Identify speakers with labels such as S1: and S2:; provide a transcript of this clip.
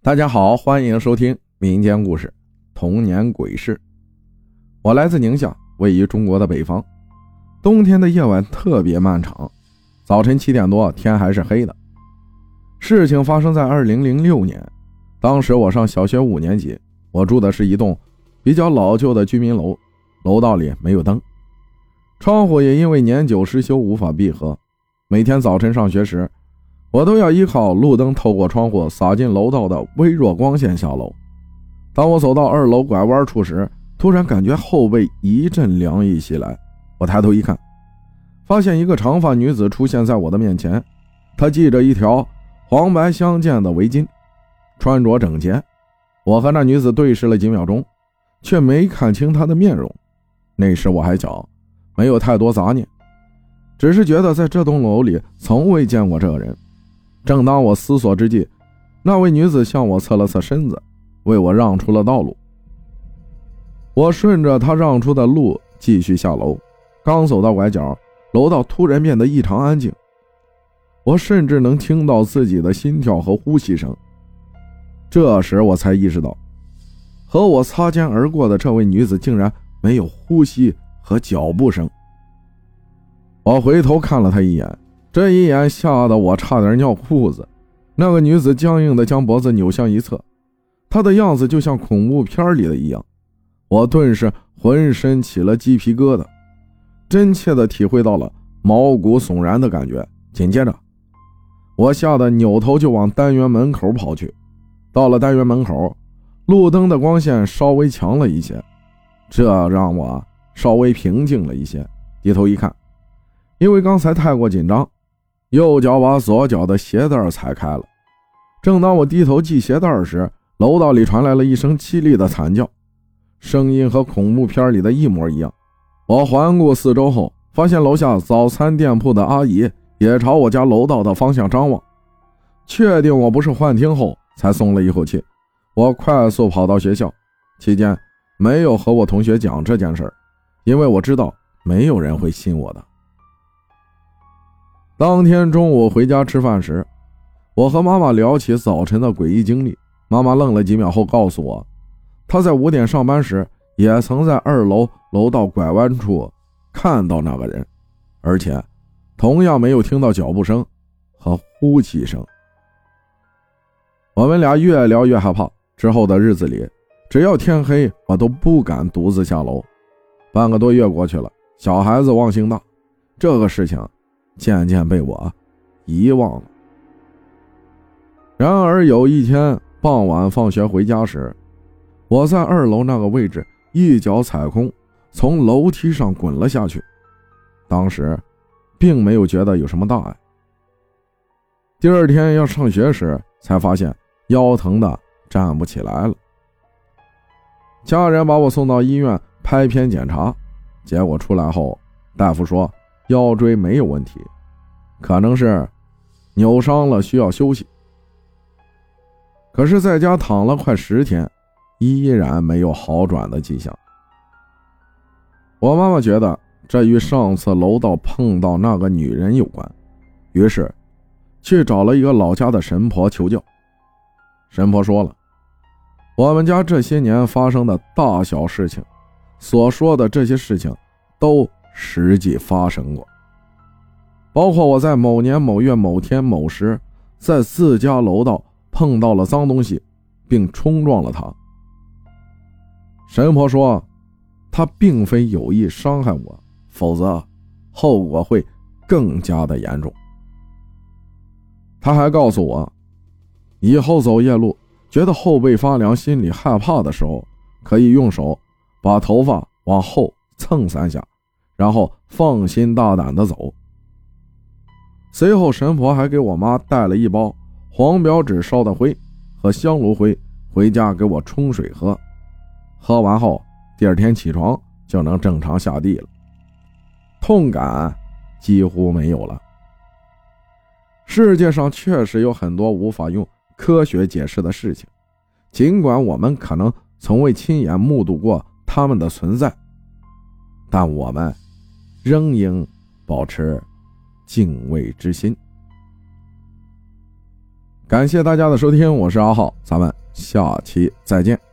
S1: 大家好，欢迎收听民间故事《童年鬼事》。我来自宁夏，位于中国的北方。冬天的夜晚特别漫长，早晨七点多天还是黑的。事情发生在二零零六年，当时我上小学五年级，我住的是一栋比较老旧的居民楼，楼道里没有灯，窗户也因为年久失修无法闭合。每天早晨上学时，我都要依靠路灯透过窗户洒进楼道的微弱光线下楼。当我走到二楼拐弯处时，突然感觉后背一阵凉意袭来。我抬头一看，发现一个长发女子出现在我的面前。她系着一条黄白相间的围巾，穿着整洁。我和那女子对视了几秒钟，却没看清她的面容。那时我还小，没有太多杂念，只是觉得在这栋楼里从未见过这个人。正当我思索之际，那位女子向我侧了侧身子，为我让出了道路。我顺着她让出的路继续下楼，刚走到拐角，楼道突然变得异常安静，我甚至能听到自己的心跳和呼吸声。这时我才意识到，和我擦肩而过的这位女子竟然没有呼吸和脚步声。我回头看了她一眼。这一眼吓得我差点尿裤子。那个女子僵硬地将脖子扭向一侧，她的样子就像恐怖片里的一样。我顿时浑身起了鸡皮疙瘩，真切地体会到了毛骨悚然的感觉。紧接着，我吓得扭头就往单元门口跑去。到了单元门口，路灯的光线稍微强了一些，这让我稍微平静了一些。低头一看，因为刚才太过紧张。右脚把左脚的鞋带踩开了。正当我低头系鞋带时，楼道里传来了一声凄厉的惨叫，声音和恐怖片里的一模一样。我环顾四周后，发现楼下早餐店铺的阿姨也朝我家楼道的方向张望。确定我不是幻听后，才松了一口气。我快速跑到学校，期间没有和我同学讲这件事因为我知道没有人会信我的。当天中午回家吃饭时，我和妈妈聊起早晨的诡异经历。妈妈愣了几秒后告诉我，她在五点上班时也曾在二楼楼道拐弯处看到那个人，而且同样没有听到脚步声和呼气声。我们俩越聊越害怕。之后的日子里，只要天黑，我都不敢独自下楼。半个多月过去了，小孩子忘性大，这个事情。渐渐被我遗忘了。然而有一天傍晚放学回家时，我在二楼那个位置一脚踩空，从楼梯上滚了下去。当时并没有觉得有什么大碍。第二天要上学时，才发现腰疼的站不起来了。家人把我送到医院拍片检查，结果出来后，大夫说。腰椎没有问题，可能是扭伤了，需要休息。可是在家躺了快十天，依然没有好转的迹象。我妈妈觉得这与上次楼道碰到那个女人有关，于是去找了一个老家的神婆求教。神婆说了，我们家这些年发生的大小事情，所说的这些事情都。实际发生过，包括我在某年某月某天某时，在自家楼道碰到了脏东西，并冲撞了他。神婆说，他并非有意伤害我，否则后果会更加的严重。他还告诉我，以后走夜路觉得后背发凉、心里害怕的时候，可以用手把头发往后蹭三下。然后放心大胆的走。随后，神婆还给我妈带了一包黄表纸烧的灰和香炉灰回家给我冲水喝。喝完后，第二天起床就能正常下地了，痛感几乎没有了。世界上确实有很多无法用科学解释的事情，尽管我们可能从未亲眼目睹过他们的存在，但我们。仍应保持敬畏之心。感谢大家的收听，我是阿浩，咱们下期再见。